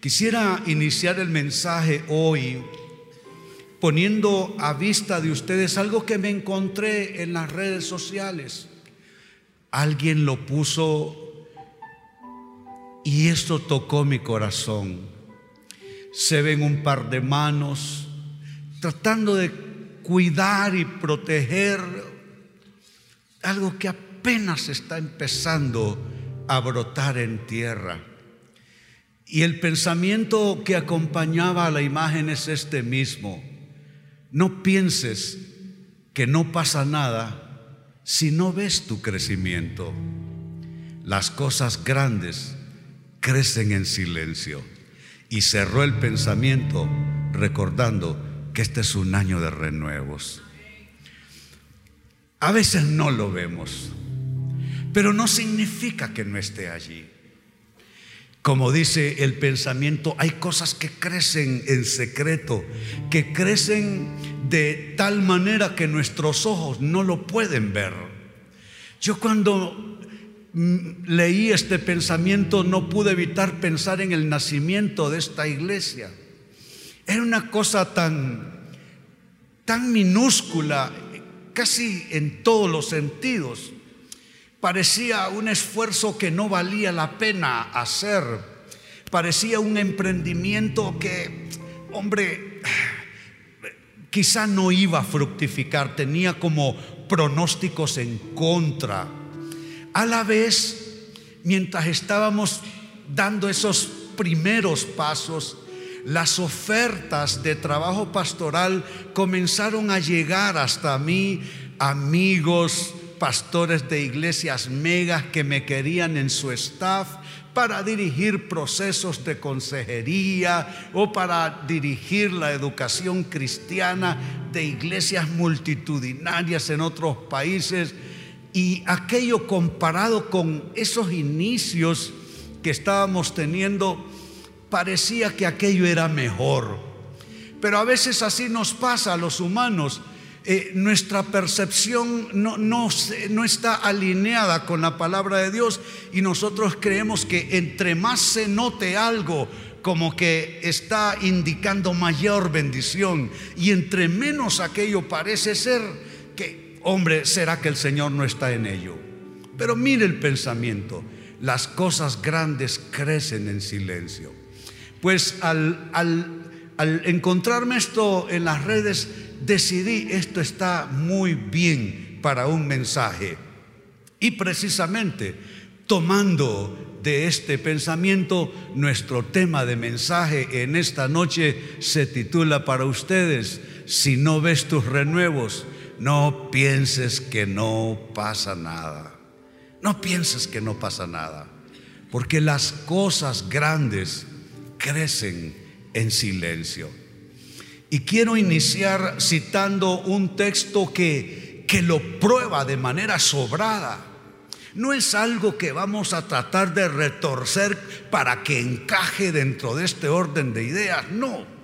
Quisiera iniciar el mensaje hoy poniendo a vista de ustedes algo que me encontré en las redes sociales. Alguien lo puso y esto tocó mi corazón. Se ven un par de manos tratando de cuidar y proteger algo que apenas está empezando a brotar en tierra. Y el pensamiento que acompañaba a la imagen es este mismo. No pienses que no pasa nada si no ves tu crecimiento. Las cosas grandes crecen en silencio. Y cerró el pensamiento recordando que este es un año de renuevos. A veces no lo vemos, pero no significa que no esté allí. Como dice el pensamiento, hay cosas que crecen en secreto, que crecen de tal manera que nuestros ojos no lo pueden ver. Yo cuando mm, leí este pensamiento no pude evitar pensar en el nacimiento de esta iglesia. Era una cosa tan, tan minúscula, casi en todos los sentidos Parecía un esfuerzo que no valía la pena hacer. Parecía un emprendimiento que, hombre, quizá no iba a fructificar, tenía como pronósticos en contra. A la vez, mientras estábamos dando esos primeros pasos, las ofertas de trabajo pastoral comenzaron a llegar hasta mí, amigos, pastores de iglesias megas que me querían en su staff para dirigir procesos de consejería o para dirigir la educación cristiana de iglesias multitudinarias en otros países. Y aquello comparado con esos inicios que estábamos teniendo, parecía que aquello era mejor. Pero a veces así nos pasa a los humanos eh, nuestra percepción no, no, no está alineada con la palabra de Dios y nosotros creemos que entre más se note algo, como que está indicando mayor bendición y entre menos aquello parece ser que, hombre, será que el Señor no está en ello. Pero mire el pensamiento, las cosas grandes crecen en silencio. Pues al, al encontrarme esto en las redes, decidí, esto está muy bien para un mensaje. Y precisamente tomando de este pensamiento, nuestro tema de mensaje en esta noche se titula para ustedes, si no ves tus renuevos, no pienses que no pasa nada. No pienses que no pasa nada, porque las cosas grandes crecen en silencio. Y quiero iniciar citando un texto que, que lo prueba de manera sobrada. No es algo que vamos a tratar de retorcer para que encaje dentro de este orden de ideas, no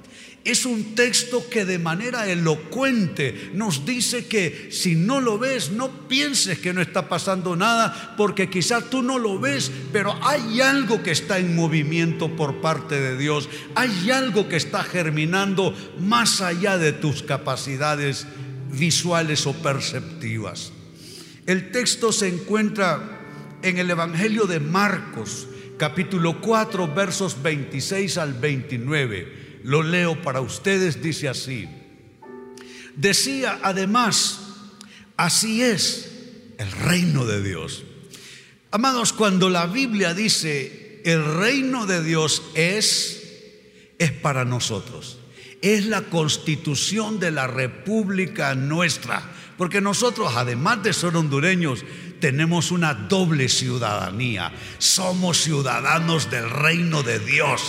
es un texto que de manera elocuente nos dice que si no lo ves, no pienses que no está pasando nada, porque quizás tú no lo ves, pero hay algo que está en movimiento por parte de Dios, hay algo que está germinando más allá de tus capacidades visuales o perceptivas. El texto se encuentra en el Evangelio de Marcos, capítulo 4, versos 26 al 29 lo leo para ustedes, dice así. Decía además, así es el reino de Dios. Amados, cuando la Biblia dice el reino de Dios es, es para nosotros. Es la constitución de la república nuestra. Porque nosotros, además de ser hondureños, tenemos una doble ciudadanía. Somos ciudadanos del reino de Dios.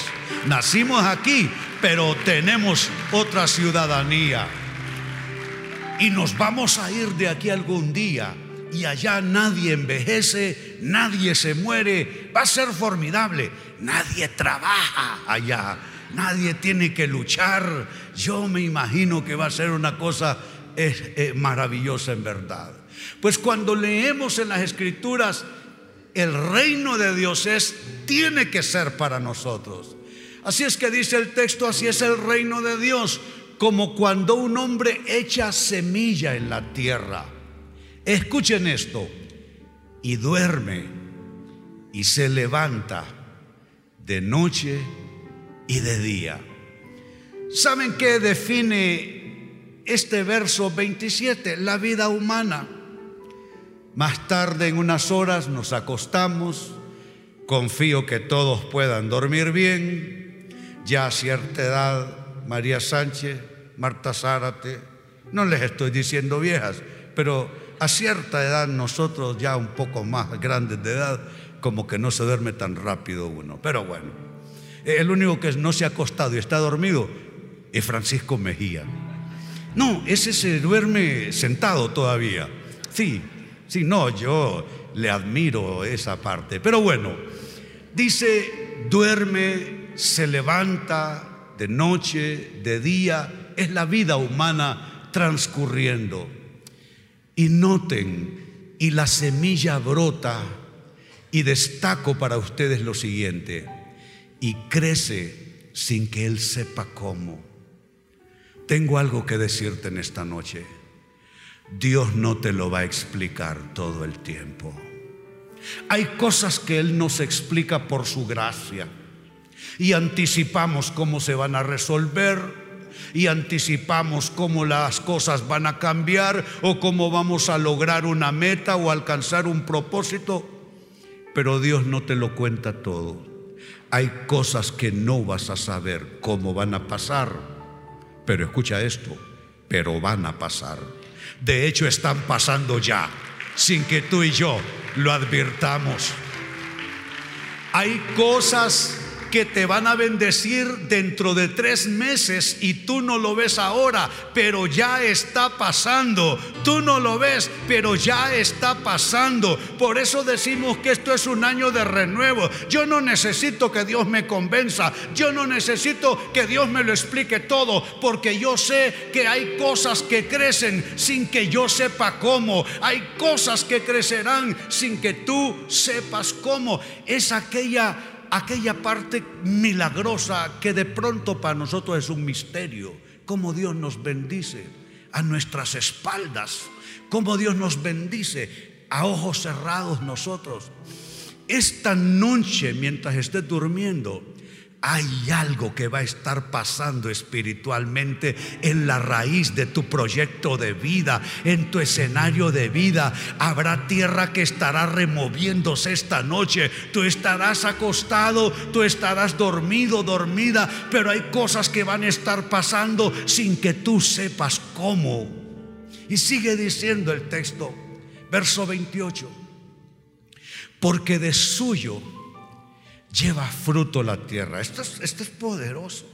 Nacimos aquí, pero tenemos otra ciudadanía. Y nos vamos a ir de aquí algún día. Y allá nadie envejece, nadie se muere. Va a ser formidable. Nadie trabaja allá. Nadie tiene que luchar. Yo me imagino que va a ser una cosa eh, maravillosa en verdad. Pues cuando leemos en las escrituras, el reino de Dios es, tiene que ser para nosotros. Así es que dice el texto, así es el reino de Dios, como cuando un hombre echa semilla en la tierra. Escuchen esto, y duerme y se levanta de noche y de día. ¿Saben qué define este verso 27? La vida humana. Más tarde, en unas horas, nos acostamos. Confío que todos puedan dormir bien. Ya a cierta edad, María Sánchez, Marta Zárate, no les estoy diciendo viejas, pero a cierta edad nosotros ya un poco más grandes de edad, como que no se duerme tan rápido uno. Pero bueno, el único que no se ha acostado y está dormido es Francisco Mejía. No, ese se duerme sentado todavía. Sí, sí, no, yo le admiro esa parte. Pero bueno, dice, duerme, se levanta de noche, de día, es la vida humana transcurriendo. Y noten, y la semilla brota, y destaco para ustedes lo siguiente, y crece sin que Él sepa cómo. Tengo algo que decirte en esta noche. Dios no te lo va a explicar todo el tiempo. Hay cosas que Él nos explica por su gracia y anticipamos cómo se van a resolver y anticipamos cómo las cosas van a cambiar o cómo vamos a lograr una meta o alcanzar un propósito, pero Dios no te lo cuenta todo. Hay cosas que no vas a saber cómo van a pasar pero escucha esto, pero van a pasar. De hecho, están pasando ya, sin que tú y yo lo advirtamos. Hay cosas que te van a bendecir dentro de tres meses y tú no lo ves ahora, pero ya está pasando. Tú no lo ves, pero ya está pasando. Por eso decimos que esto es un año de renuevo. Yo no necesito que Dios me convenza. Yo no necesito que Dios me lo explique todo, porque yo sé que hay cosas que crecen sin que yo sepa cómo. Hay cosas que crecerán sin que tú sepas cómo. Es aquella aquella parte milagrosa que de pronto para nosotros es un misterio, cómo Dios nos bendice a nuestras espaldas, cómo Dios nos bendice a ojos cerrados nosotros. Esta noche, mientras estés durmiendo, hay algo que va a estar pasando espiritualmente en la raíz de tu proyecto de vida, en tu escenario de vida. Habrá tierra que estará removiéndose esta noche. Tú estarás acostado, tú estarás dormido, dormida, pero hay cosas que van a estar pasando sin que tú sepas cómo. Y sigue diciendo el texto, verso 28, porque de suyo lleva fruto la tierra. Esto es, poderoso,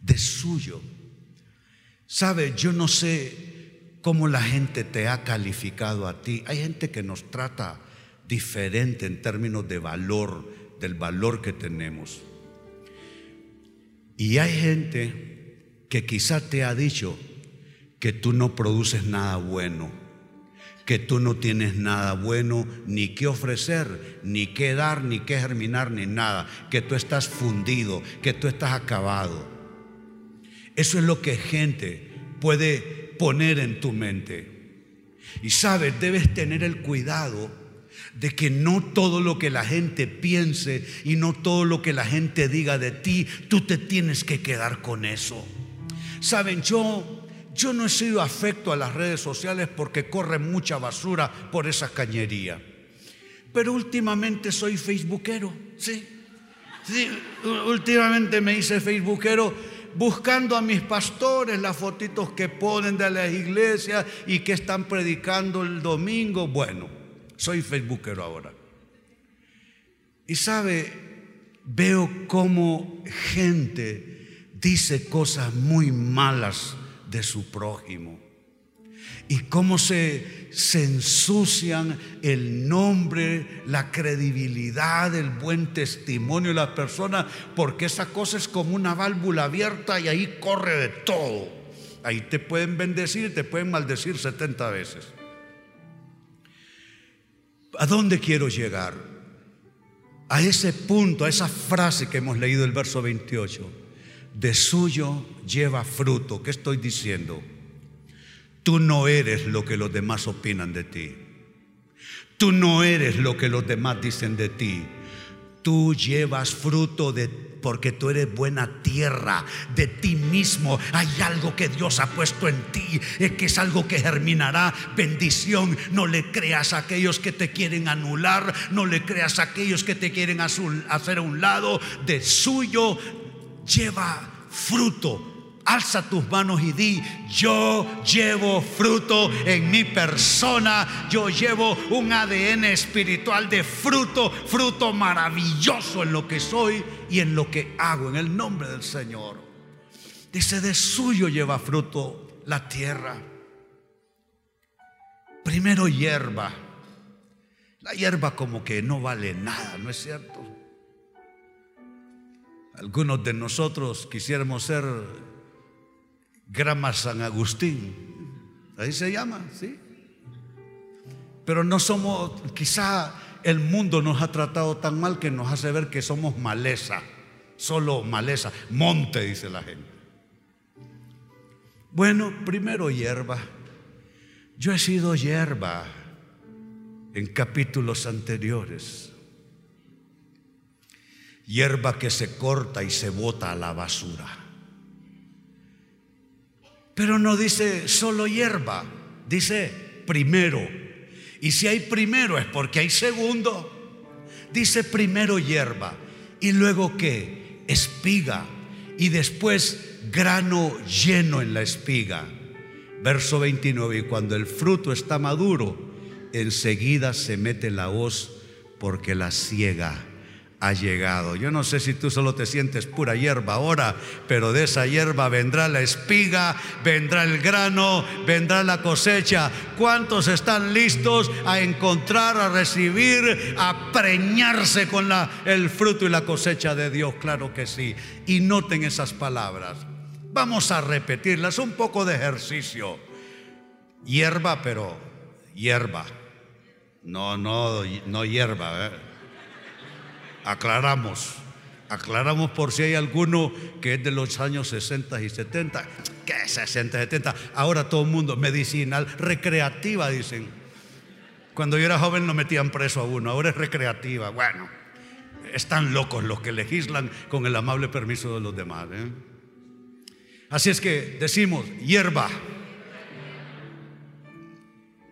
de suyo. Sabe, yo no sé cómo la gente te ha calificado a ti. Hay gente que nos trata diferente en términos de valor, del valor que tenemos. Y hay gente que quizá te ha dicho que tú no produces nada bueno que tú no tienes nada bueno ni que ofrecer, ni que dar, ni que germinar, ni nada, que tú estás fundido, que tú estás acabado. Eso es lo que gente puede poner en tu mente. Y sabes, debes tener el cuidado de que no todo lo que la gente piense y no todo lo que la gente diga de ti, tú te tienes que quedar con eso. Saben, yo yo no he sido afecto a las redes sociales porque corre mucha basura por esa cañería. Pero últimamente soy facebookero, sí. Sí, últimamente me hice facebookero buscando a mis pastores las fotitos que ponen de las iglesias y que están predicando el domingo. Bueno, soy facebookero ahora. Y sabe, veo cómo gente dice cosas muy malas de su prójimo. Y cómo se, se ensucian el nombre, la credibilidad, el buen testimonio de las personas, porque esa cosa es como una válvula abierta y ahí corre de todo. Ahí te pueden bendecir te pueden maldecir 70 veces. ¿A dónde quiero llegar? a ese punto, a esa frase que hemos leído el verso 28, de suyo lleva fruto. ¿Qué estoy diciendo? Tú no eres lo que los demás opinan de ti. Tú no eres lo que los demás dicen de ti. Tú llevas fruto de porque tú eres buena tierra de ti mismo. Hay algo que Dios ha puesto en ti, es que es algo que germinará bendición. No le creas a aquellos que te quieren anular, no le creas a aquellos que te quieren hacer a un lado. De suyo lleva fruto Alza tus manos y di, yo llevo fruto en mi persona, yo llevo un ADN espiritual de fruto, fruto maravilloso en lo que soy y en lo que hago, en el nombre del Señor. Dice, de suyo lleva fruto la tierra. Primero hierba. La hierba como que no vale nada, ¿no es cierto? Algunos de nosotros quisiéramos ser Grama San Agustín. Ahí se llama, ¿sí? Pero no somos, quizá el mundo nos ha tratado tan mal que nos hace ver que somos maleza, solo maleza, monte, dice la gente. Bueno, primero hierba. Yo he sido hierba en capítulos anteriores. Hierba que se corta y se bota a la basura. Pero no dice solo hierba, dice primero. Y si hay primero es porque hay segundo. Dice primero hierba y luego qué? Espiga y después grano lleno en la espiga. Verso 29, y cuando el fruto está maduro, enseguida se mete la hoz porque la ciega ha llegado. Yo no sé si tú solo te sientes pura hierba ahora, pero de esa hierba vendrá la espiga, vendrá el grano, vendrá la cosecha. ¿Cuántos están listos a encontrar, a recibir, a preñarse con el fruto y la cosecha de Dios? Claro que sí. Y noten esas palabras. Vamos a repetirlas, un poco de ejercicio. Hierba, pero hierba. No, no, no hierba. ¿eh? Aclaramos. Aclaramos por si hay alguno que es de los años 60 y 70. ¿Qué 60 y 70? Ahora todo el mundo, medicinal, recreativa, dicen. Cuando yo era joven no metían preso a uno, ahora es recreativa. Bueno, están locos los que legislan con el amable permiso de los demás. ¿eh? Así es que decimos, hierba.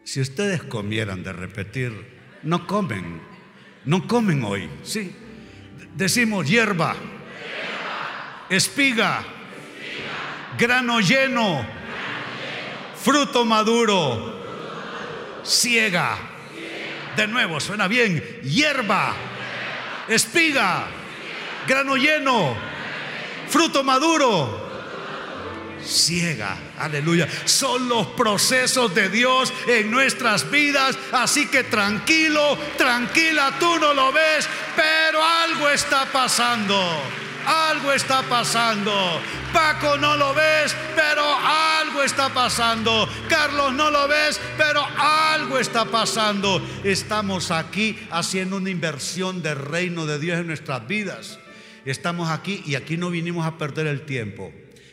Si ustedes comieran de repetir, no comen no comen hoy, sí. Decimos hierba, espiga, grano lleno, fruto maduro, ciega. De nuevo, suena bien. Hierba, espiga, grano lleno, fruto maduro ciega. Aleluya. Son los procesos de Dios en nuestras vidas. Así que tranquilo, tranquila, tú no lo ves, pero algo está pasando. Algo está pasando. Paco no lo ves, pero algo está pasando. Carlos no lo ves, pero algo está pasando. Estamos aquí haciendo una inversión del reino de Dios en nuestras vidas. Estamos aquí y aquí no vinimos a perder el tiempo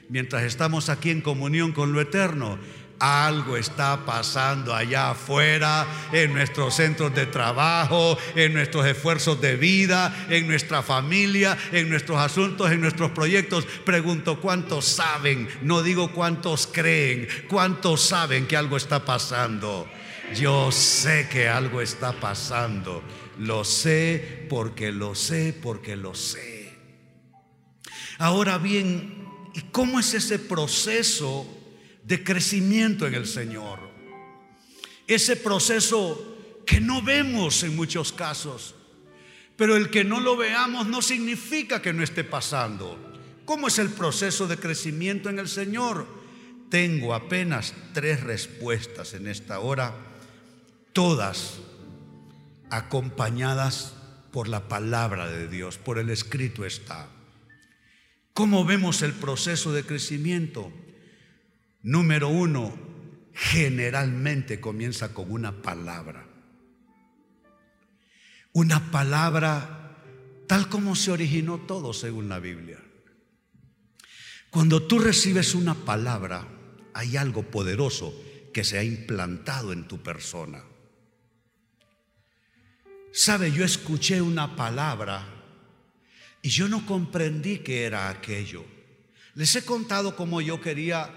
mientras estamos aquí en comunión con lo eterno, algo está pasando allá afuera, en nuestros centros de trabajo, en nuestros esfuerzos de vida, en nuestra familia, en nuestros asuntos, en nuestros proyectos. Pregunto, ¿cuántos saben? No digo cuántos creen, ¿cuántos saben que algo está pasando? Yo sé que algo está pasando. Lo sé porque lo sé, porque lo sé. Ahora bien, ¿Y cómo es ese proceso de crecimiento en el Señor? Ese proceso que no vemos en muchos casos, pero el que no lo veamos no significa que no esté pasando. ¿Cómo es el proceso de crecimiento en el Señor? Tengo apenas tres respuestas en esta hora, todas acompañadas por la palabra de Dios, por el escrito está. ¿Cómo vemos el proceso de crecimiento? Número uno, generalmente comienza con una palabra. Una palabra tal como se originó todo según la Biblia. Cuando tú recibes una palabra, hay algo poderoso que se ha implantado en tu persona. Sabe, yo escuché una palabra y yo no comprendí qué era aquello. Les he contado cómo yo quería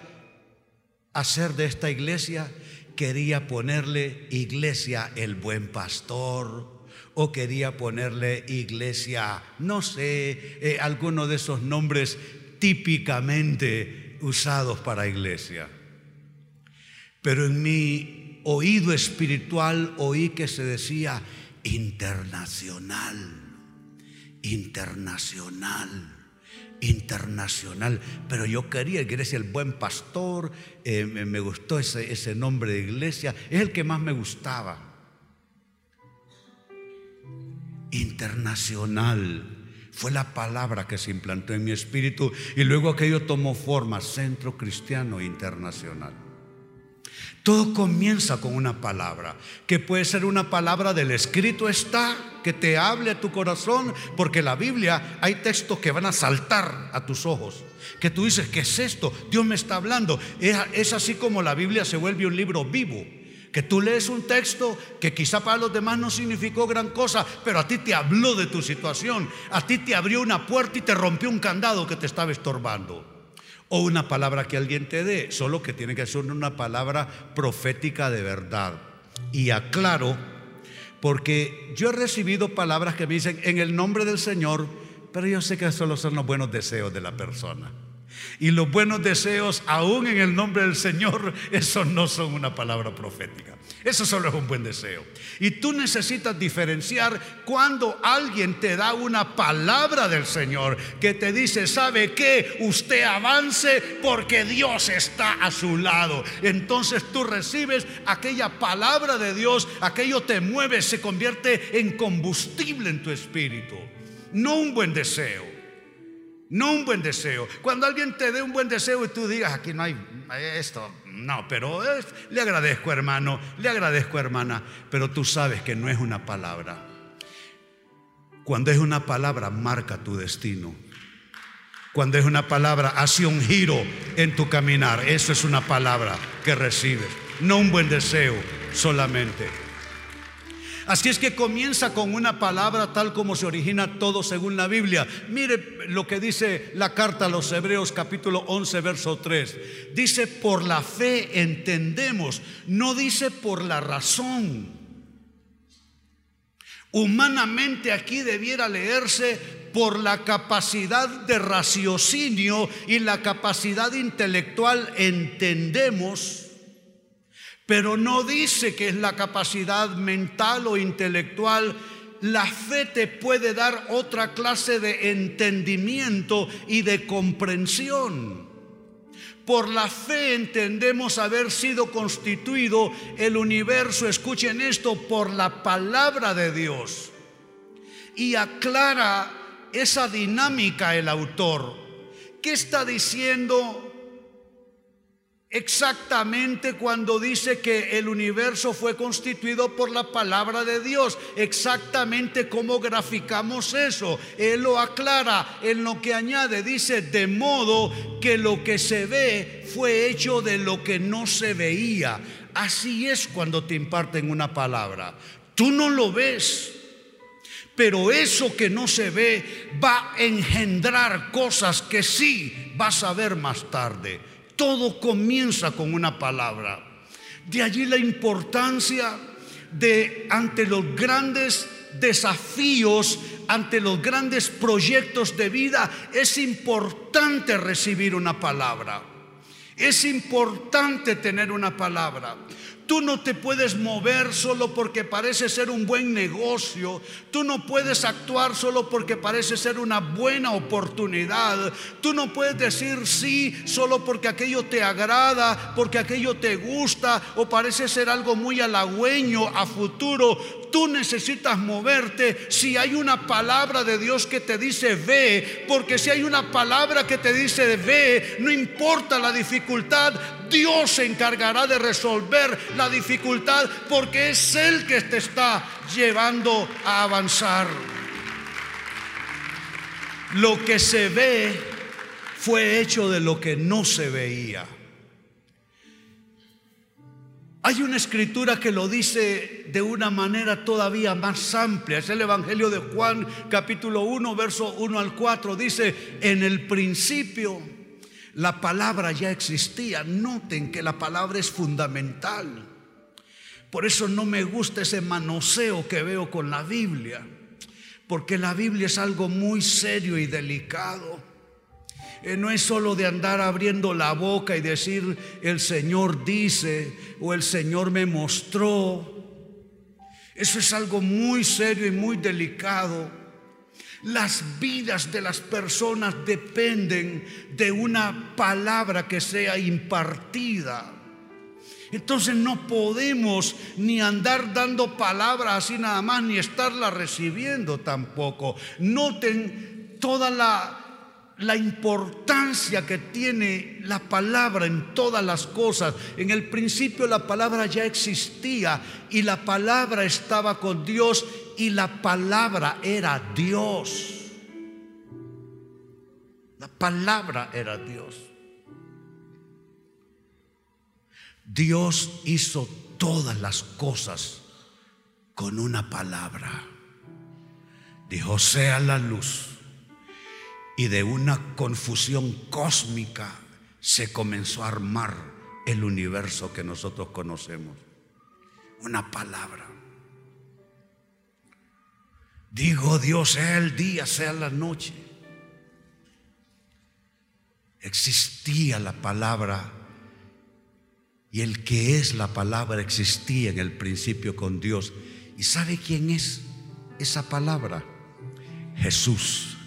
hacer de esta iglesia, quería ponerle iglesia el buen pastor, o quería ponerle iglesia, no sé, eh, alguno de esos nombres típicamente usados para iglesia. Pero en mi oído espiritual oí que se decía internacional, internacional, internacional. Pero yo quería iglesia, el buen pastor, eh, me, gustó ese, ese nombre de iglesia, es el que más me gustaba internacional. Fue la palabra que se implantó en mi espíritu y luego aquello tomó forma, Centro Cristiano Internacional. Todo comienza con una palabra, que puede ser una palabra del escrito está, que te hable a tu corazón, porque la Biblia hay textos que van a saltar a tus ojos, que tú dices, ¿qué es esto? Dios me está hablando. Es, así como la Biblia se vuelve un libro vivo que tú lees un texto que quizá para los demás no significó gran cosa, pero a ti te habló de tu situación, a ti te abrió una puerta y te rompió un candado que te estaba estorbando. O una palabra que alguien te dé, solo que tiene que ser una palabra profética de verdad. Y aclaro, porque yo he recibido palabras que me dicen en el nombre del Señor, pero yo sé que solo son los buenos deseos de la persona. Y los buenos deseos, aún en el nombre del Señor, eso no son una palabra profética. Eso solo es un buen deseo. Y tú necesitas diferenciar cuando alguien te da una palabra del Señor que te dice, ¿sabe qué? Usted avance porque Dios está a su lado. Entonces tú recibes aquella palabra de Dios, aquello te mueve, se convierte en combustible en tu espíritu. No un buen deseo. No un buen deseo. Cuando alguien te dé un buen deseo y tú digas, aquí no hay esto, no, pero le agradezco hermano, le agradezco hermana, pero tú sabes que no es una palabra. Cuando es una palabra, marca tu destino. Cuando es una palabra, hace un giro en tu caminar. Eso es una palabra que recibes, no un buen deseo solamente. Así es que comienza con una palabra tal como se origina todo según la Biblia. Mire lo que dice la carta a los Hebreos capítulo 11 verso 3. Dice, por la fe entendemos, no dice por la razón. Humanamente aquí debiera leerse por la capacidad de raciocinio y la capacidad intelectual entendemos pero no dice que es la capacidad mental o intelectual. La fe te puede dar otra clase de entendimiento y de comprensión. Por la fe entendemos haber sido constituido el universo, escuchen esto, por la palabra de Dios. Y aclara esa dinámica el autor. ¿Qué está diciendo Exactamente cuando dice que el universo fue constituido por la palabra de Dios. Exactamente cómo graficamos eso. Él lo aclara en lo que añade. Dice, de modo que lo que se ve fue hecho de lo que no se veía. Así es cuando te imparten una palabra. Tú no lo ves. Pero eso que no se ve va a engendrar cosas que sí vas a ver más tarde. Todo comienza con una palabra. De allí la importancia de ante los grandes desafíos, ante los grandes proyectos de vida, es importante recibir una palabra. Es importante tener una palabra. Tú no te puedes mover solo porque parece ser un buen negocio. Tú no puedes actuar solo porque parece ser una buena oportunidad. Tú no puedes decir sí solo porque aquello te agrada, porque aquello te gusta o parece ser algo muy halagüeño a futuro. Tú necesitas moverte si hay una palabra de Dios que te dice ve, porque si hay una palabra que te dice ve, no importa la dificultad, Dios se encargará de resolver la dificultad porque es Él que te está llevando a avanzar. Lo que se ve fue hecho de lo que no se veía. Hay una escritura que lo dice de una manera todavía más amplia. Es el Evangelio de Juan capítulo 1, verso 1 al 4. Dice, en el principio la palabra ya existía. Noten que la palabra es fundamental. Por eso no me gusta ese manoseo que veo con la Biblia. Porque la Biblia es algo muy serio y delicado. Eh, no es solo de andar abriendo la boca y decir el Señor dice o el Señor me mostró. Eso es algo muy serio y muy delicado. Las vidas de las personas dependen de una palabra que sea impartida. Entonces no podemos ni andar dando palabras así nada más, ni estarla recibiendo tampoco. Noten toda la la importancia que tiene la palabra en todas las cosas. En el principio la palabra ya existía y la palabra estaba con Dios y la palabra era Dios. La palabra era Dios. Dios hizo todas las cosas con una palabra. Dijo, sea la luz y de una confusión cósmica se comenzó a armar el universo que nosotros conocemos. Una palabra. Digo Dios, sea el día, sea la noche. Existía la palabra y el que es la palabra existía en el principio con Dios. ¿Y sabe quién es esa palabra? Jesús.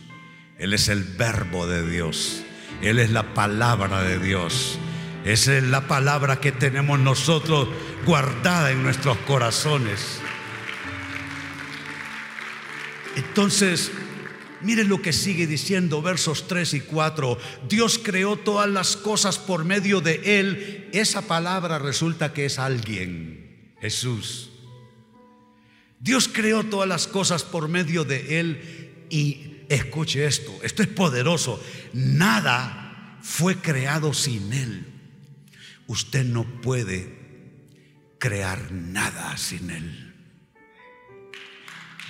Él es el verbo de Dios. Él es la palabra de Dios. Esa es la palabra que tenemos nosotros guardada en nuestros corazones. Entonces, miren lo que sigue diciendo versos 3 y 4. Dios creó todas las cosas por medio de Él. Esa palabra resulta que es alguien, Jesús. Dios creó todas las cosas por medio de Él y Escuche esto, esto es poderoso. Nada fue creado sin Él. Usted no puede crear nada sin Él.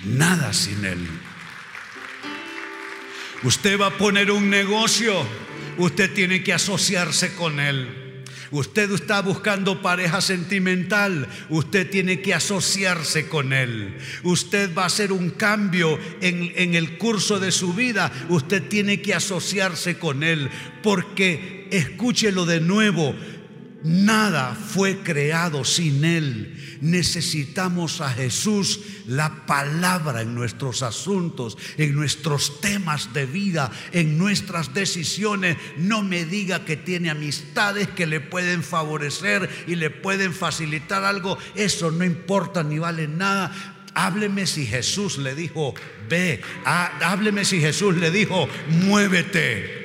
Nada sin Él. Usted va a poner un negocio, usted tiene que asociarse con Él. Usted está buscando pareja sentimental, usted tiene que asociarse con él. Usted va a hacer un cambio en, en, el curso de su vida, usted tiene que asociarse con él, porque escúchelo de nuevo, Nada fue creado sin Él. Necesitamos a Jesús, la palabra en nuestros asuntos, en nuestros temas de vida, en nuestras decisiones. No me diga que tiene amistades que le pueden favorecer y le pueden facilitar algo. Eso no importa ni vale nada. Hábleme si Jesús le dijo, ve. Hábleme si Jesús le dijo, muévete.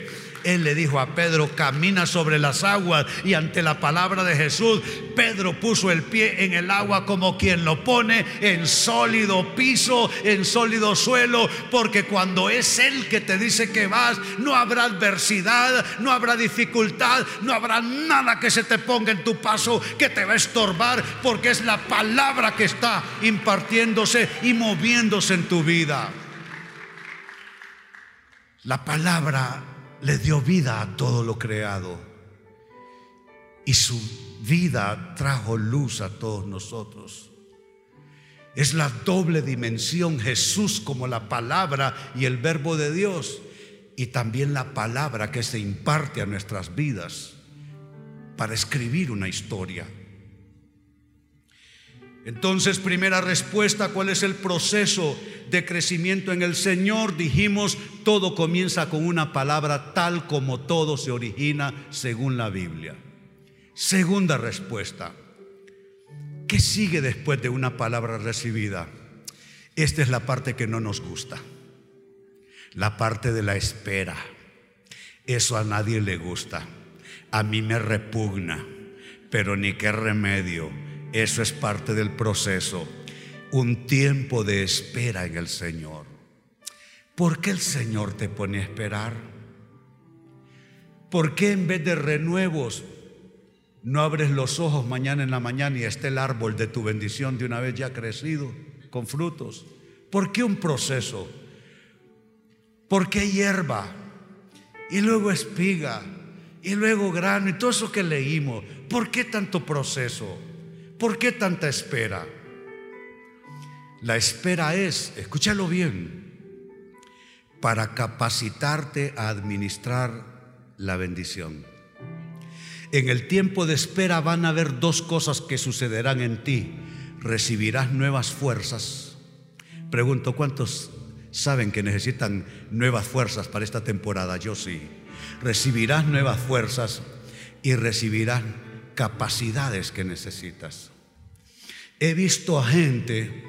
Él le dijo a Pedro, camina sobre las aguas. Y ante la palabra de Jesús, Pedro puso el pie en el agua como quien lo pone en sólido piso, en sólido suelo. Porque cuando es Él que te dice que vas, no habrá adversidad, no habrá dificultad, no habrá nada que se te ponga en tu paso que te va a estorbar. Porque es la palabra que está impartiéndose y moviéndose en tu vida. La palabra le dio vida a todo lo creado. Y su vida trajo luz a todos nosotros. Es la doble dimensión Jesús como la palabra y el verbo de Dios. Y también la palabra que se imparte a nuestras vidas para escribir una historia. Entonces, primera respuesta, ¿cuál es el proceso de crecimiento en el Señor? Dijimos, todo comienza con una palabra tal como todo se origina según la Biblia. Segunda respuesta, ¿qué sigue después de una palabra recibida? Esta es la parte que no nos gusta, la parte de la espera. Eso a nadie le gusta, a mí me repugna, pero ni qué remedio eso es parte del proceso. Un tiempo de espera en el Señor. ¿Por qué el Señor te pone a esperar? ¿Por qué en vez de renuevos no abres los ojos mañana en la mañana y está el árbol de tu bendición de una vez ya crecido, con frutos? ¿Por qué un proceso? ¿Por qué hierba? Y luego espiga, y luego grano, y todo eso que leímos. ¿Por qué tanto proceso? ¿Por qué tanta espera? La espera es, escúchalo bien, para capacitarte a administrar la bendición. En el tiempo de espera van a haber dos cosas que sucederán en ti. Recibirás nuevas fuerzas. Pregunto, ¿cuántos saben que necesitan nuevas fuerzas para esta temporada? Yo sí. Recibirás nuevas fuerzas y recibirás capacidades que necesitas. He visto a gente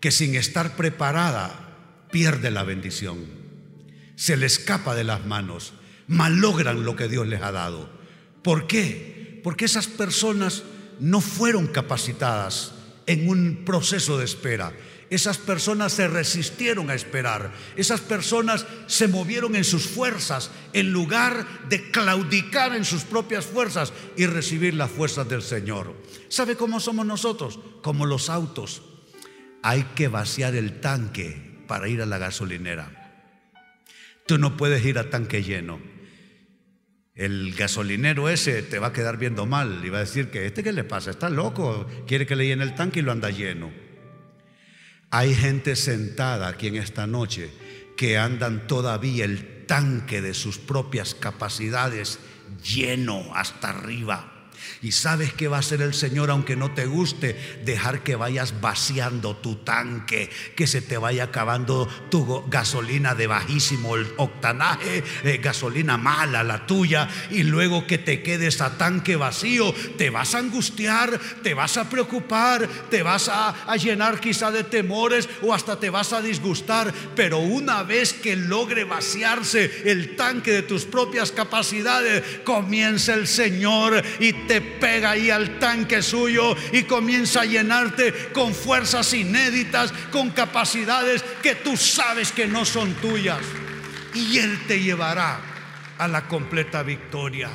que sin estar preparada pierde la bendición, se le escapa de las manos, malogran lo que Dios les ha dado. ¿Por qué? Porque esas personas no fueron capacitadas en un proceso de espera. Esas personas se resistieron a esperar. Esas personas se movieron en sus fuerzas en lugar de claudicar en sus propias fuerzas y recibir las fuerzas del Señor. ¿Sabe cómo somos nosotros? Como los autos. Hay que vaciar el tanque para ir a la gasolinera. Tú no puedes ir a tanque lleno. El gasolinero ese te va a quedar viendo mal y va a decir que este qué le pasa, está loco, quiere que le llene el tanque y lo anda lleno. Hay gente sentada aquí en esta noche que andan todavía el tanque de sus propias capacidades lleno hasta arriba. Y sabes que va a hacer el Señor, aunque no te guste, dejar que vayas vaciando tu tanque, que se te vaya acabando tu gasolina de bajísimo octanaje, eh, gasolina mala la tuya, y luego que te quedes a tanque vacío, te vas a angustiar, te vas a preocupar, te vas a, a llenar quizá de temores o hasta te vas a disgustar. Pero una vez que logre vaciarse el tanque de tus propias capacidades, comienza el Señor y te pega ahí al tanque suyo y comienza a llenarte con fuerzas inéditas, con capacidades que tú sabes que no son tuyas. Y Él te llevará a la completa victoria.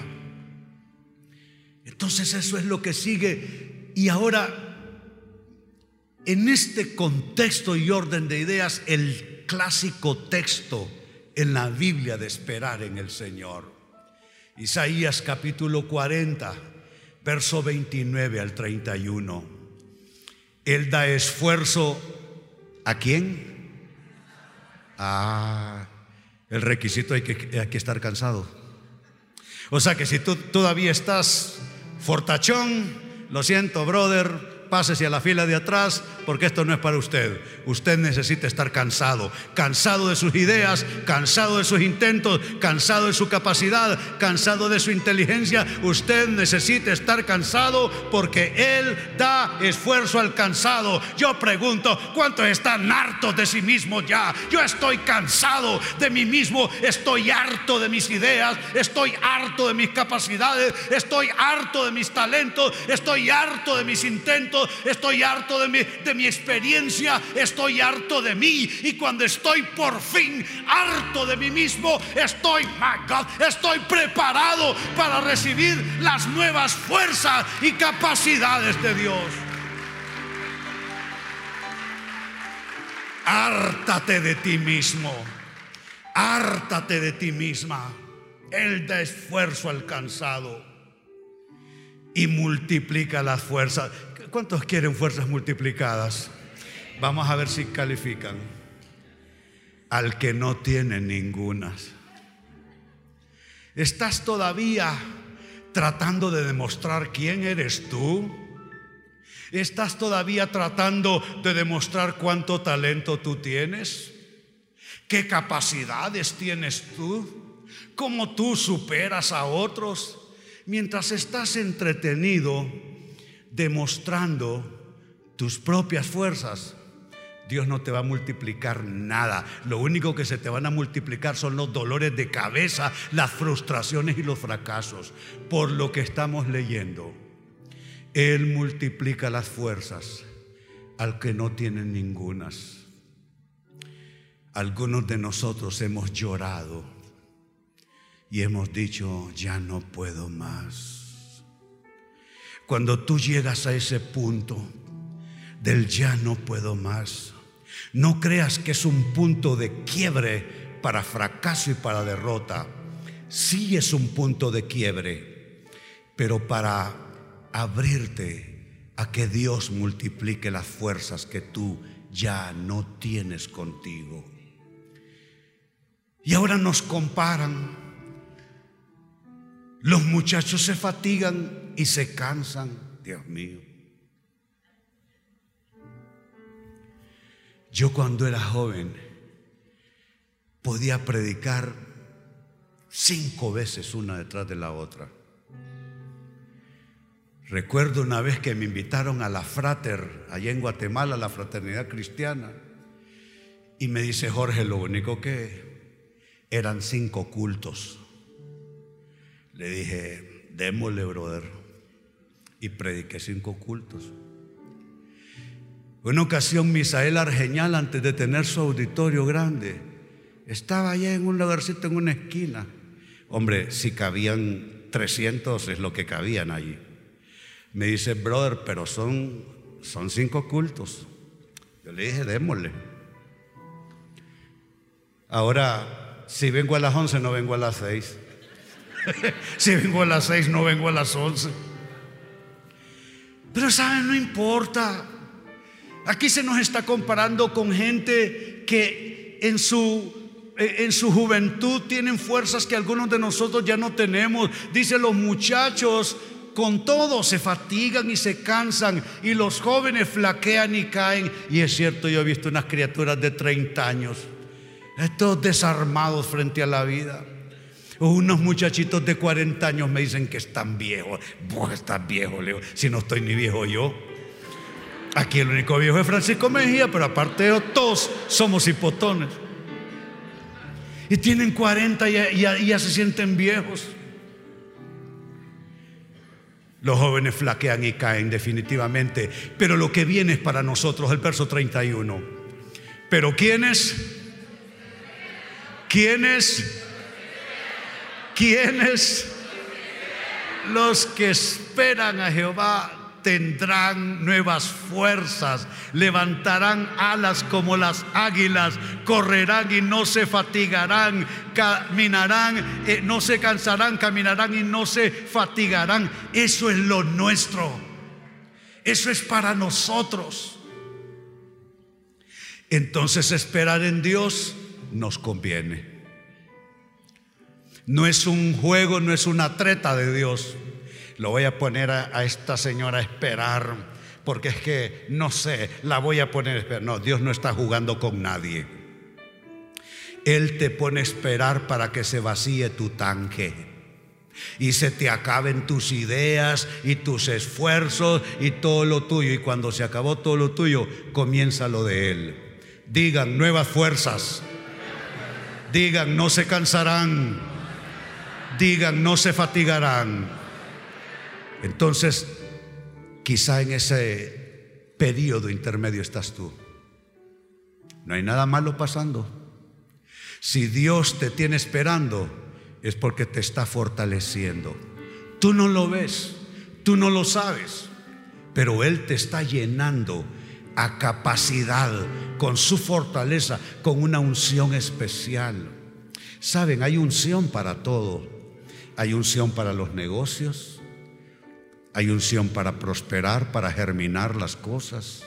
Entonces eso es lo que sigue. Y ahora, en este contexto y orden de ideas, el clásico texto en la Biblia de esperar en el Señor. Isaías capítulo 40 verso 29 al 31. Él da esfuerzo a quién? Ah, el requisito hay que, hay que estar cansado. O sea que si tú todavía estás fortachón, lo siento, brother, pásese a la fila de atrás porque esto no es para usted. Usted necesita estar cansado, cansado de sus ideas, cansado de sus intentos, cansado de su capacidad, cansado de su inteligencia. Usted necesita estar cansado porque Él da esfuerzo al cansado. Yo pregunto, ¿cuántos están hartos de sí mismos ya? Yo estoy cansado de mí mismo, estoy harto de mis ideas, estoy harto de mis capacidades, estoy harto de mis talentos, estoy harto de mis intentos estoy harto de mi, de mi experiencia, estoy harto de mí. Y cuando estoy por fin harto de mí mismo, estoy, estoy preparado para recibir las nuevas fuerzas y capacidades de Dios. Hártate de ti mismo, hártate de ti misma. Él da esfuerzo alcanzado y multiplica las fuerzas. ¿Cuántos quieren fuerzas multiplicadas? Vamos a ver si califican. Al que no tiene ningunas. ¿Estás todavía tratando de demostrar quién eres tú? ¿Estás todavía tratando de demostrar cuánto talento tú tienes? ¿Qué capacidades tienes tú? ¿Cómo tú superas a otros? Mientras estás entretenido demostrando tus propias fuerzas, Dios no te va a multiplicar nada. Lo único que se te van a multiplicar son los dolores de cabeza, las frustraciones y los fracasos. Por lo que estamos leyendo, Él multiplica las fuerzas al que no tiene ningunas. Algunos de nosotros hemos llorado y hemos dicho, ya no puedo más. Cuando tú llegas a ese punto del ya no puedo más, no creas que es un punto de quiebre para fracaso y para derrota. Sí es un punto de quiebre, pero para abrirte a que Dios multiplique las fuerzas que tú ya no tienes contigo. Y ahora nos comparan los muchachos se fatigan y se cansan, Dios mío. Yo cuando era joven podía predicar cinco veces una detrás de la otra. Recuerdo una vez que me invitaron a la frater, allá en Guatemala, la fraternidad cristiana, y me dice Jorge, lo único que eran cinco cultos. Le dije, démosle, brother. Y prediqué cinco cultos. Una ocasión, Misael Argeñal, antes de tener su auditorio grande, estaba allá en un lugarcito, en una esquina. Hombre, si cabían 300 es lo que cabían allí. Me dice, brother, pero son, son cinco cultos. Yo le dije, démosle. Ahora, si vengo a las 11, no vengo a las 6. si vengo a las seis, no vengo a las once. Pero saben, no importa. Aquí se nos está comparando con gente que en su, eh, en su juventud tienen fuerzas que algunos de nosotros ya no tenemos. Dice los muchachos con todo se fatigan y se cansan y los jóvenes flaquean y caen. Y es cierto, yo he visto unas criaturas de 30 años, estos desarmados frente a la vida. Unos muchachitos de 40 años me dicen que están viejos. Vos estás viejo, Leo. Si no estoy ni viejo yo. Aquí el único viejo es Francisco Mejía, pero aparte de todos somos hipotones. Y tienen 40 y ya, se sienten viejos. Los jóvenes flaquean y caen definitivamente. Pero lo que viene es para nosotros, el verso 31. Pero ¿quiénes? ¿Quiénes? ¿Quiénes? Los que esperan a Jehová tendrán nuevas fuerzas, levantarán alas como las águilas, correrán y no se fatigarán, caminarán, eh, no se cansarán, caminarán y no se fatigarán. Eso es lo nuestro. Eso es para nosotros. Entonces esperar en Dios nos conviene. No es un juego, no es una treta de Dios. Lo voy a poner a, esta señora a esperar, porque es que, no sé, la voy a poner a esperar. No, Dios no está jugando con nadie. Él te pone a esperar para que se vacíe tu tanque y se te acaben tus ideas y tus esfuerzos y todo lo tuyo. Y cuando se acabó todo lo tuyo, comienza lo de Él. Digan nuevas fuerzas. Digan, no se cansarán digan, no se fatigarán. Entonces, quizá en ese periodo intermedio estás tú. No hay nada malo pasando. Si Dios te tiene esperando, es porque te está fortaleciendo. Tú no lo ves, tú no lo sabes, pero Él te está llenando a capacidad, con su fortaleza, con una unción especial. Saben, hay unción para todo. Hay unción para los negocios. Hay unción para prosperar, para germinar las cosas.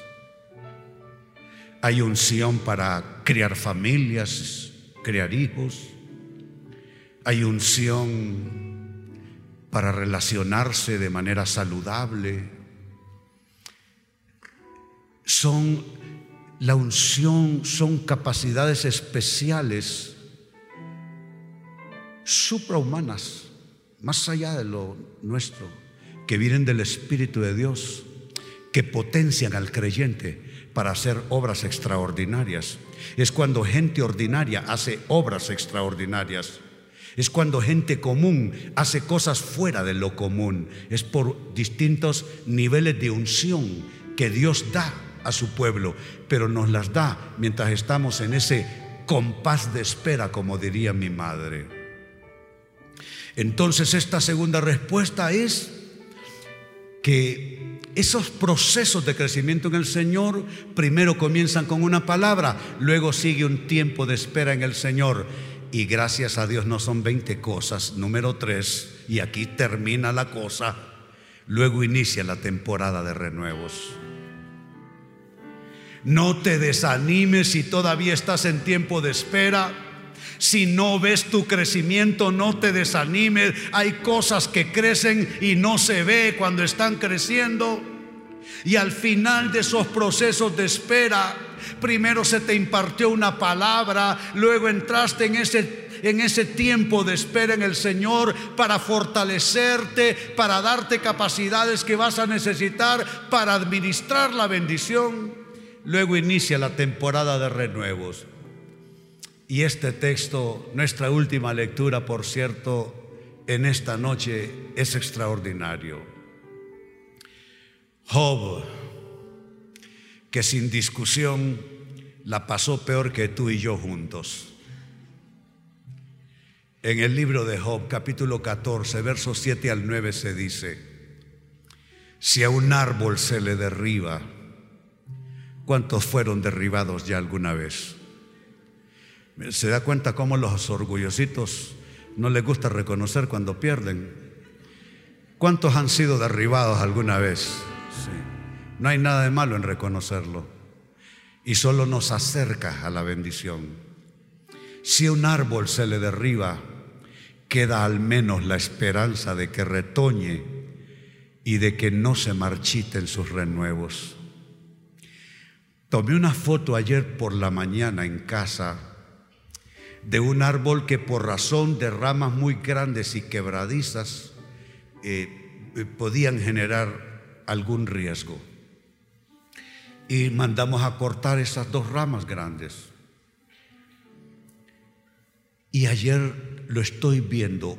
Hay unción para criar familias, criar hijos. Hay unción para relacionarse de manera saludable. Son la unción, son capacidades especiales suprahumanas más allá de lo nuestro, que vienen del Espíritu de Dios, que potencian al creyente para hacer obras extraordinarias. Es cuando gente ordinaria hace obras extraordinarias. Es cuando gente común hace cosas fuera de lo común. Es por distintos niveles de unción que Dios da a su pueblo, pero nos las da mientras estamos en ese con paz de espera, como diría mi madre. Entonces esta segunda respuesta es que esos procesos de crecimiento en el Señor primero comienzan con una palabra, luego sigue un tiempo de espera en el Señor. Y gracias a Dios no son 20 cosas. Número 3, y aquí termina la cosa, luego inicia la temporada de renuevos. No te desanimes si todavía estás en tiempo de espera. Si no ves tu crecimiento, no te desanimes. Hay cosas que crecen y no se ve cuando están creciendo. Y al final de esos procesos de espera, primero se te impartió una palabra, luego entraste en ese en ese tiempo de espera en el Señor para fortalecerte, para darte capacidades que vas a necesitar para administrar la bendición. Luego inicia la temporada de renuevos. Y este texto, nuestra última lectura, por cierto, en esta noche es extraordinario. Job, que sin discusión la pasó peor que tú y yo juntos. En el libro de Job, capítulo 14, versos 7 al 9 se dice, si a un árbol se le derriba, ¿cuántos fueron derribados ya alguna vez? Se da cuenta cómo los orgullositos no les gusta reconocer cuando pierden. ¿Cuántos han sido derribados alguna vez? No hay nada de malo en reconocerlo. Y solo nos acerca a la bendición. Si un árbol se le derriba, queda al menos la esperanza de que retoñe y de que no se marchiten sus renuevos. Tomé una foto ayer por la mañana en casa de un árbol que por razón de ramas muy grandes y quebradizas eh, eh, podían generar algún riesgo. Y mandamos a cortar esas dos ramas grandes. Y ayer lo estoy viendo.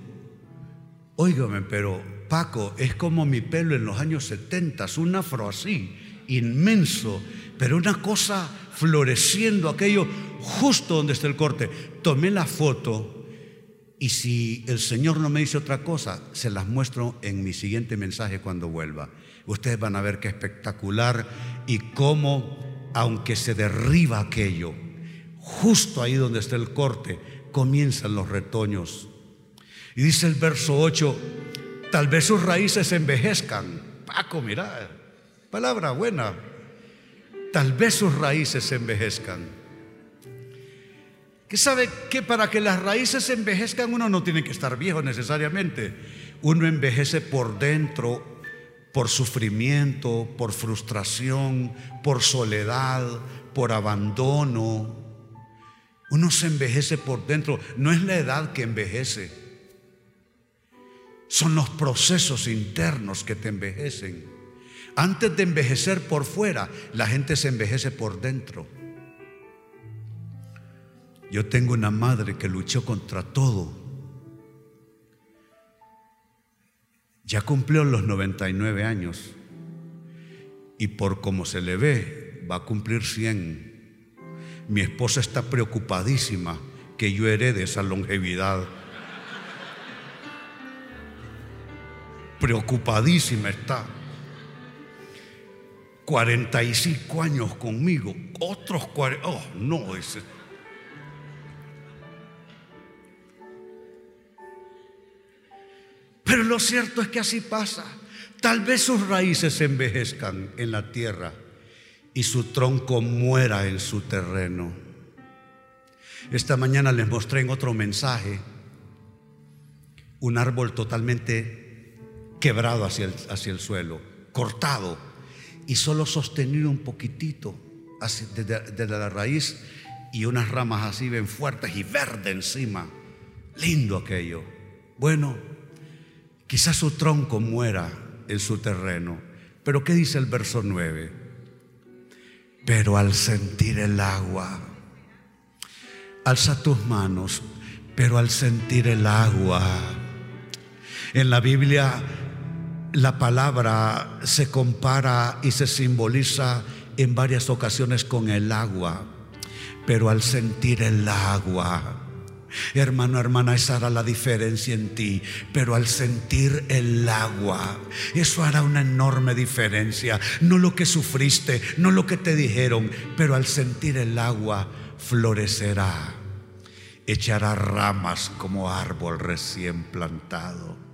Óigame, pero Paco, es como mi pelo en los años 70, un afro así, inmenso, pero una cosa floreciendo aquello justo donde está el corte. Tomé la foto y si el Señor no me dice otra cosa, se las muestro en mi siguiente mensaje cuando vuelva. Ustedes van a ver qué espectacular y cómo, aunque se derriba aquello, justo ahí donde está el corte, comienzan los retoños. Y dice el verso 8, tal vez sus raíces envejezcan. Paco, mira, palabra buena tal vez sus raíces envejezcan. ¿Qué sabe que para que las raíces envejezcan uno no tiene que estar viejo necesariamente? Uno envejece por dentro, por sufrimiento, por frustración, por soledad, por abandono. Uno se envejece por dentro. No es la edad que envejece. Son los procesos internos que te envejecen. Antes de envejecer por fuera, la gente se envejece por dentro. Yo tengo una madre que luchó contra todo. Ya cumplió los 99 años y por como se le ve, va a cumplir 100. Mi esposa está preocupadísima que yo herede esa longevidad. Preocupadísima está. 45 años conmigo, otros 40, oh, no, ese. Pero lo cierto es que así pasa. Tal vez sus raíces envejezcan en la tierra y su tronco muera en su terreno. Esta mañana les mostré en otro mensaje un árbol totalmente quebrado hacia el, hacia el suelo, cortado y solo sostenido un poquitito desde, la raíz y unas ramas así bien fuertes y verde encima. Lindo aquello. Bueno, quizás su tronco muera en su terreno, pero ¿qué dice el verso 9? Pero al sentir el agua, alza tus manos, pero al sentir el agua, en la Biblia la palabra se compara y se simboliza en varias ocasiones con el agua. pero al sentir el agua, Hermano, hermana, esa hará la diferencia en ti. Pero al sentir el agua, eso hará una enorme diferencia. No lo que sufriste, no lo que te dijeron, pero al sentir el agua, florecerá. Echará ramas como árbol recién plantado.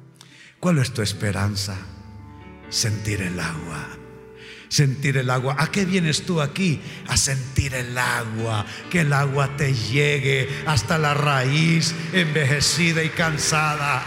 ¿Cuál es tu esperanza? Sentir el agua sentir el agua. ¿A qué vienes tú aquí? A sentir el agua, que el agua te llegue hasta la raíz envejecida y cansada.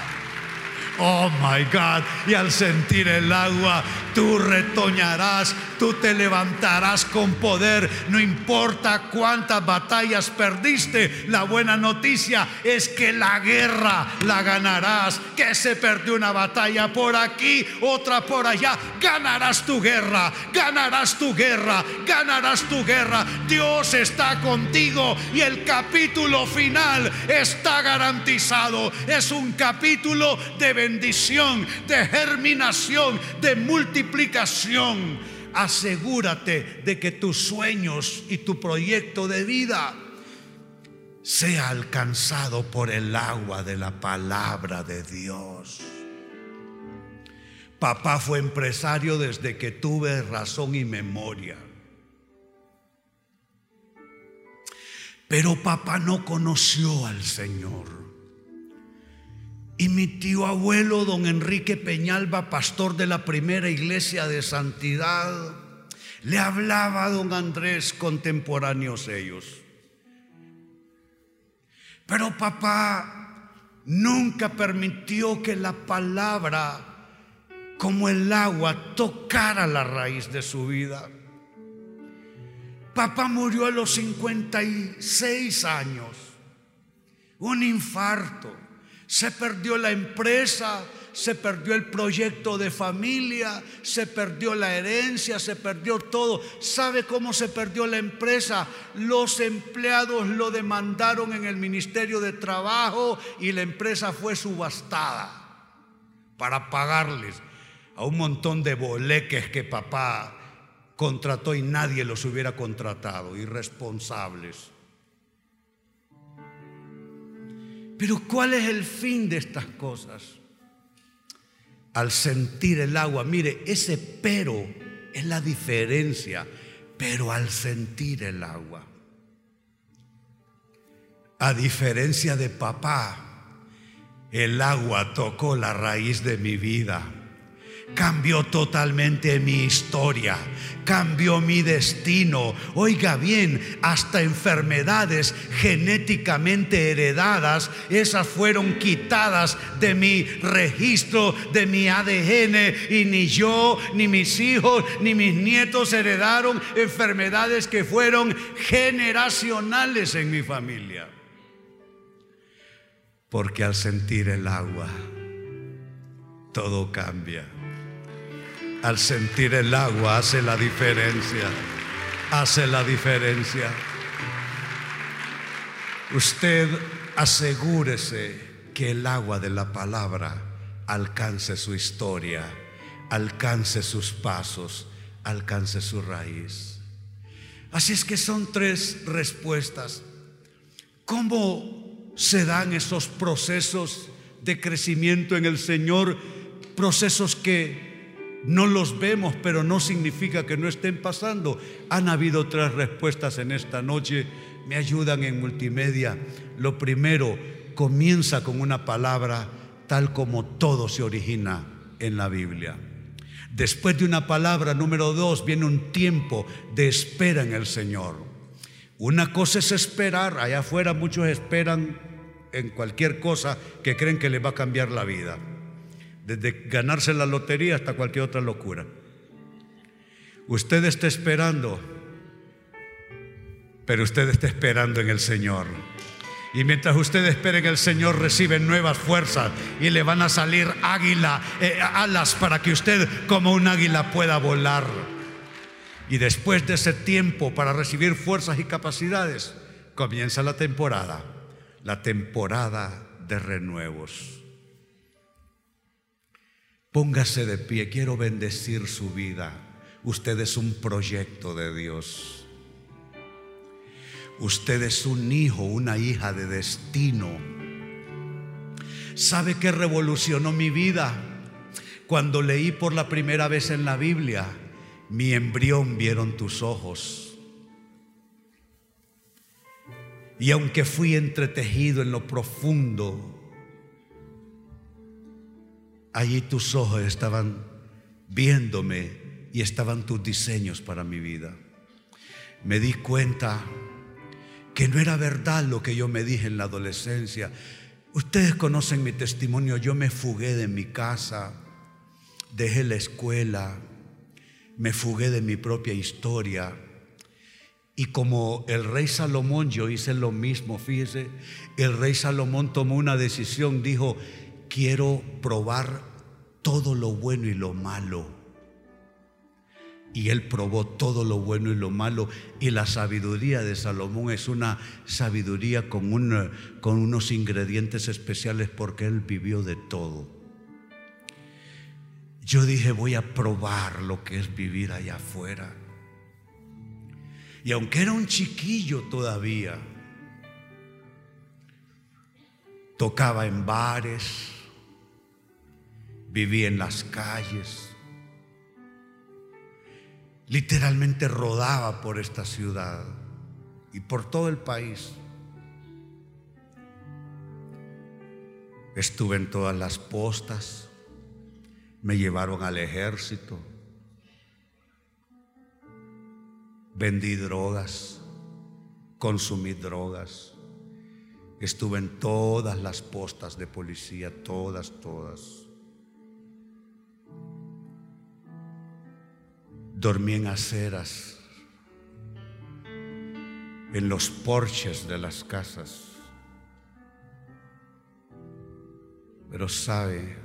Oh my God. Y al sentir el agua, tú retoñarás, tú te levantarás con poder. No importa cuántas batallas perdiste, la buena noticia es que la guerra la ganarás. Que se perdió una batalla por aquí, otra por allá. Ganarás tu guerra, ganarás tu guerra, ganarás tu guerra. Dios está contigo y el capítulo final está garantizado. Es un capítulo de bendición, de germinación, de multiplicación. Asegúrate de que tus sueños y tu proyecto de vida sea alcanzado por el agua de la palabra de Dios. Papá fue empresario desde que tuve razón y memoria. Pero papá no conoció al Señor. Y mi tío abuelo, don Enrique Peñalba, pastor de la primera iglesia de santidad, le hablaba a don Andrés contemporáneos ellos. Pero papá nunca permitió que la palabra, como el agua, tocara la raíz de su vida. Papá murió a los 56 años, un infarto se perdió la empresa, se perdió el proyecto de familia, se perdió la herencia, se perdió todo. ¿Sabe cómo se perdió la empresa? Los empleados lo demandaron en el Ministerio de Trabajo y la empresa fue subastada para pagarles a un montón de boleques que papá contrató y nadie los hubiera contratado, irresponsables. Pero ¿cuál es el fin de estas cosas? Al sentir el agua, mire, ese pero es la diferencia, pero al sentir el agua. A diferencia de papá, el agua tocó la raíz de mi vida cambió totalmente mi historia, cambió mi destino. Oiga bien, hasta enfermedades genéticamente heredadas, esas fueron quitadas de mi registro, de mi ADN, y ni yo, ni mis hijos, ni mis nietos heredaron enfermedades que fueron generacionales en mi familia. Porque al sentir el agua, todo cambia al sentir el agua hace la diferencia. Hace la diferencia. Usted asegúrese que el agua de la palabra alcance su historia, alcance sus pasos, alcance su raíz. Así es que son tres respuestas. ¿Cómo se dan esos procesos de crecimiento en el Señor? Procesos que no los vemos, pero no significa que no estén pasando. Han habido tres respuestas en esta noche. Me ayudan en multimedia. Lo primero, comienza con una palabra tal como todo se origina en la Biblia. Después de una palabra, número dos, viene un tiempo de espera en el Señor. Una cosa es esperar, allá afuera muchos esperan en cualquier cosa que creen que les va a cambiar la vida desde ganarse la lotería hasta cualquier otra locura. Usted está esperando, pero usted está esperando en el Señor. Y mientras usted espera en el Señor, recibe nuevas fuerzas y le van a salir águila, eh, alas para que usted como un águila pueda volar. Y después de ese tiempo para recibir fuerzas y capacidades, comienza la temporada, la temporada de renuevos. Póngase de pie, quiero bendecir su vida. Usted es un proyecto de Dios. Usted es un hijo, una hija de destino. ¿Sabe qué revolucionó mi vida? Cuando leí por la primera vez en la Biblia, mi embrión vieron tus ojos. Y aunque fui entretejido en lo profundo, allí tus ojos estaban viéndome y estaban tus diseños para mi vida. Me di cuenta que no era verdad lo que yo me dije en la adolescencia. Ustedes conocen mi testimonio, yo me fugué de mi casa, dejé la escuela, me fugué de mi propia historia. Y como el rey Salomón, yo hice lo mismo, fíjese, el rey Salomón tomó una decisión, dijo, quiero probar todo lo bueno y lo malo y él probó todo lo bueno y lo malo. Y la sabiduría de Salomón es una sabiduría con, con unos ingredientes especiales porque él vivió de todo. Yo dije, voy a probar lo que es vivir allá afuera. Y aunque era un chiquillo todavía, tocaba en bares, vivía en las calles literalmente rodaba por esta ciudad y por todo el país. Estuve en todas las postas, me llevaron al ejército, vendí drogas, consumí drogas, estuve en todas las postas de policía, todas, todas. Dormí en aceras, en los porches de las casas. Pero sabe,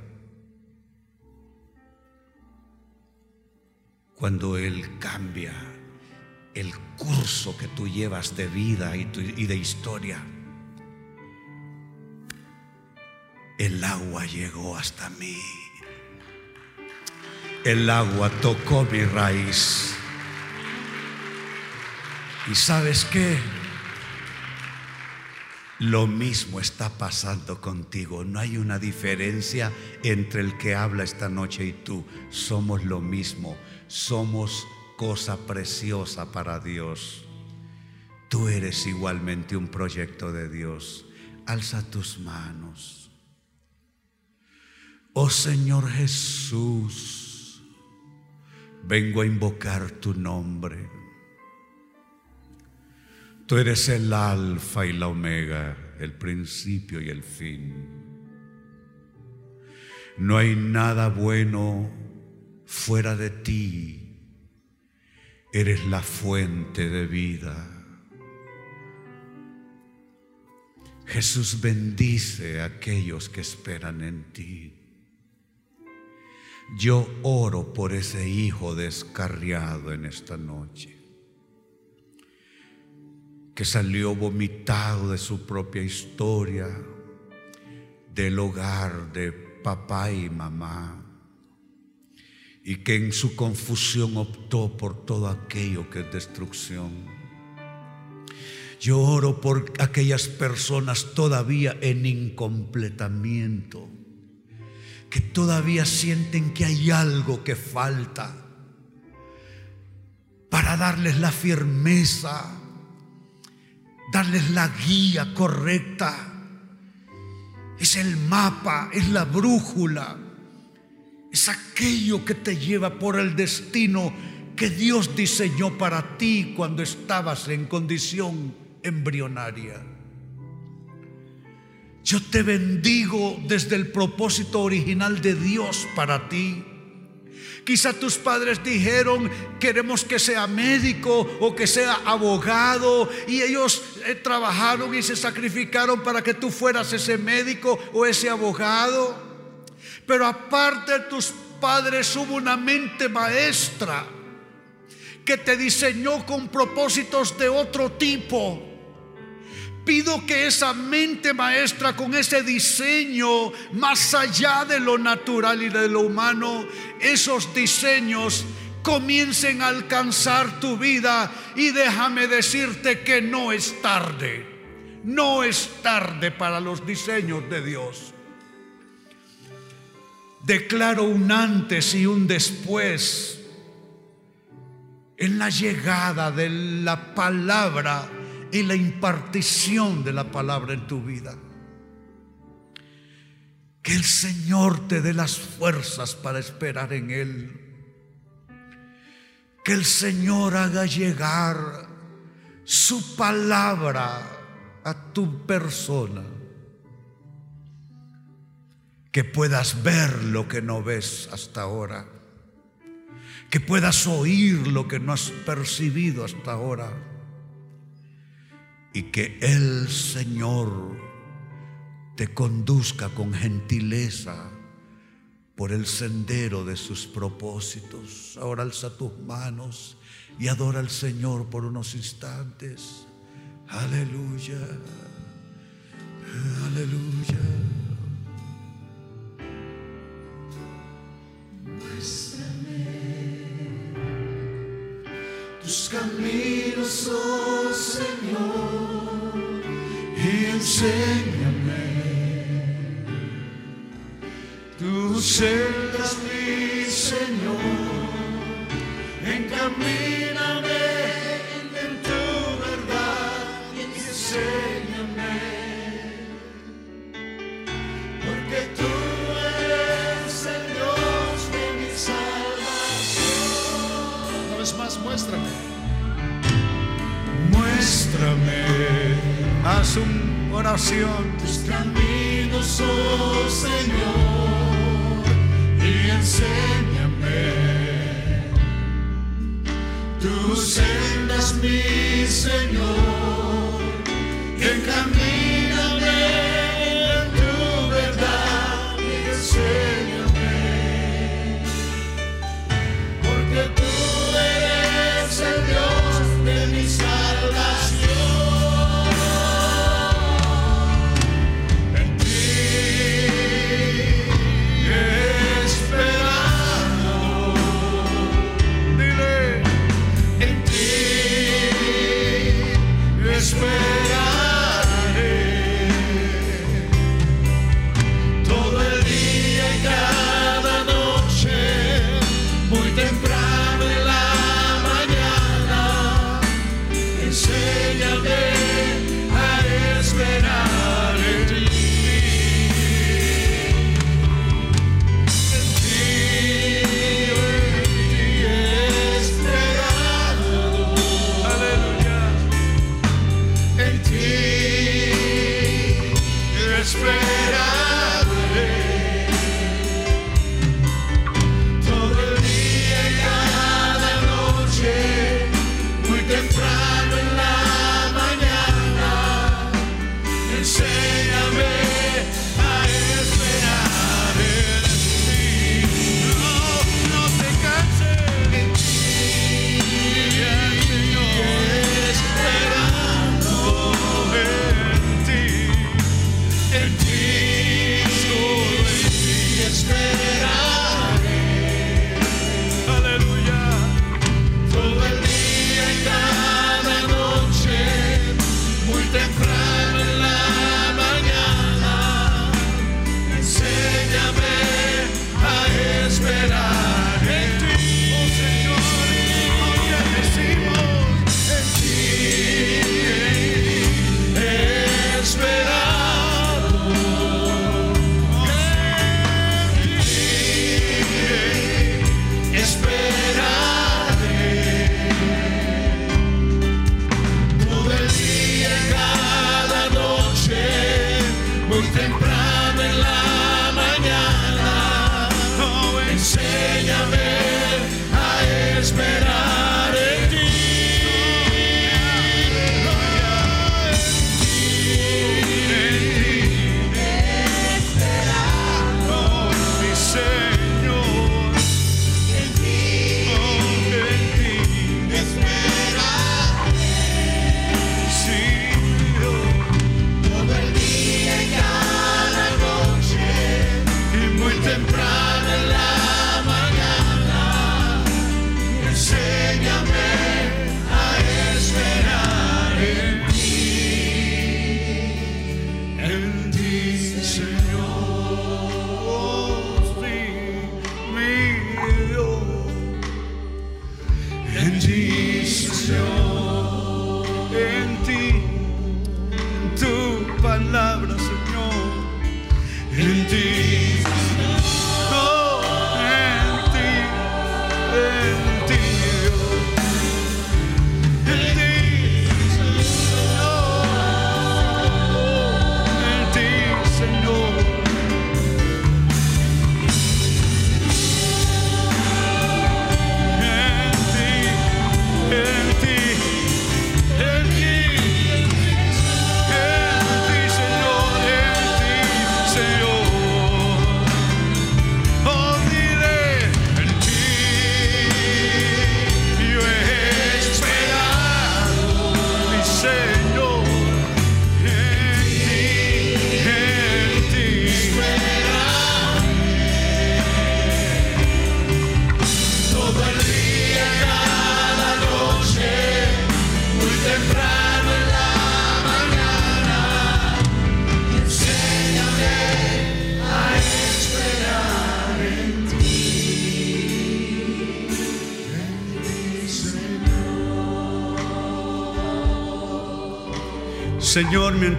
cuando Él cambia el curso que tú llevas de vida y, y de historia, el agua llegó hasta mí el agua tocó mi raíz. ¿Y sabes qué? Lo mismo está pasando contigo. No hay una diferencia entre el que habla esta noche y tú. Somos lo mismo. Somos cosa preciosa para Dios. Tú eres igualmente un proyecto de Dios. Alza tus manos. Oh Señor Jesús vengo a invocar tu nombre. Tú eres el alfa y la omega, el principio y el fin. No hay nada bueno fuera de ti. Eres la fuente de vida. Jesús bendice a aquellos que esperan en ti. Yo oro por ese hijo descarriado en esta noche, que salió vomitado de su propia historia, del hogar de papá y mamá, y que en su confusión optó por todo aquello que es destrucción. Yo oro por aquellas personas todavía en incompletamiento que todavía sienten que hay algo que falta para darles la firmeza, darles la guía correcta. Es el mapa, es la brújula, es aquello que te lleva por el destino que Dios diseñó para ti cuando estabas en condición embrionaria. Yo te bendigo desde el propósito original de Dios para ti. Quizá tus padres dijeron, queremos que sea médico o que sea abogado, y ellos eh, trabajaron y se sacrificaron para que tú fueras ese médico o ese abogado. Pero aparte de tus padres hubo una mente maestra que te diseñó con propósitos de otro tipo Pido que esa mente maestra con ese diseño más allá de lo natural y de lo humano, esos diseños comiencen a alcanzar tu vida y déjame decirte que no es tarde. No es tarde para los diseños de Dios. Declaro un antes y un después en la llegada de la palabra y la impartición de la palabra en tu vida. Que el Señor te dé las fuerzas para esperar en Él. Que el Señor haga llegar su palabra a tu persona. Que puedas ver lo que no ves hasta ahora. Que puedas oír lo que no has percibido hasta ahora. Y que el Señor te conduzca con gentileza por el sendero de sus propósitos. Ahora alza tus manos y adora al Señor por unos instantes. Aleluya. Aleluya. Tus caminos, oh Señor, y enséñame. Tus sendas, mi Señor, encamíname muéstrame. Muéstrame, haz una oración. Tus caminos, oh Señor, y enséñame tus sendas, mi Señor, Indeed.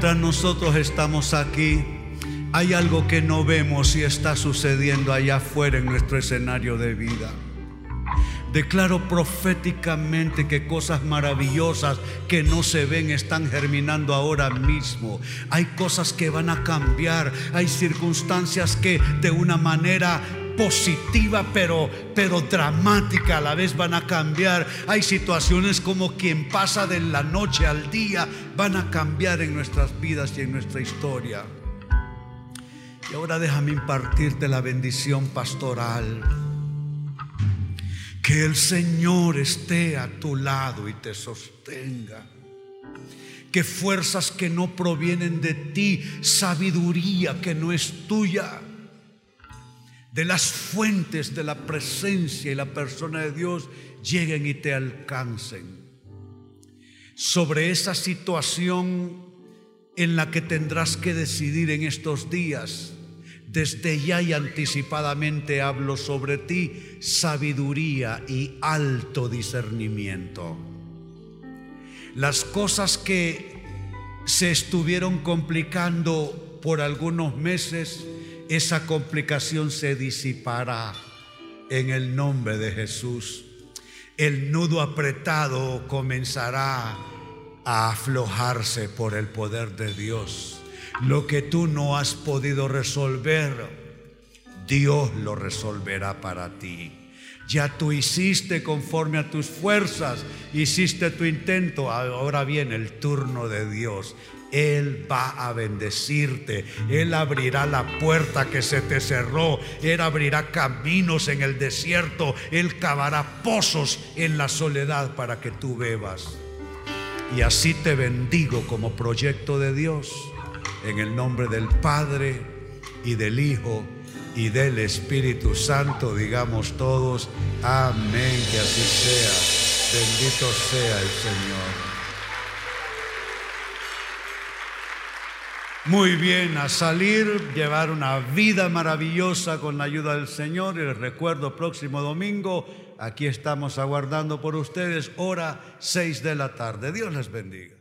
Mientras nosotros estamos aquí, hay algo que no vemos y está sucediendo allá afuera en nuestro escenario de vida. Declaro proféticamente que cosas maravillosas que no se ven están germinando ahora mismo. Hay cosas que van a cambiar, hay circunstancias que de una manera positiva pero, pero dramática a la vez van a cambiar. Hay situaciones como quien pasa de la noche al día van a cambiar en nuestras vidas y en nuestra historia. Y ahora déjame impartirte la bendición pastoral. Que el Señor esté a tu lado y te sostenga. Que fuerzas que no provienen de ti, sabiduría que no es tuya, de las fuentes de la presencia y la persona de Dios lleguen y te alcancen. Sobre esa situación en la que tendrás que decidir en estos días, desde ya y anticipadamente hablo sobre ti sabiduría y alto discernimiento. Las cosas que se estuvieron complicando por algunos meses, esa complicación se disipará en el nombre de Jesús. El nudo apretado comenzará a aflojarse por el poder de Dios. Lo que tú no has podido resolver, Dios lo resolverá para ti. Ya tú hiciste conforme a tus fuerzas, hiciste tu intento, ahora viene el turno de Dios. Él va a bendecirte, Él abrirá la puerta que se te cerró, Él abrirá caminos en el desierto, Él cavará pozos en la soledad para que tú bebas. Y así te bendigo como proyecto de Dios en el nombre del Padre y del Hijo y del Espíritu Santo, digamos todos, amén, que así sea, bendito sea el Señor. Muy bien, a salir, llevar una vida maravillosa con la ayuda del Señor. Y les recuerdo, próximo domingo, aquí estamos aguardando por ustedes, hora 6 de la tarde. Dios les bendiga.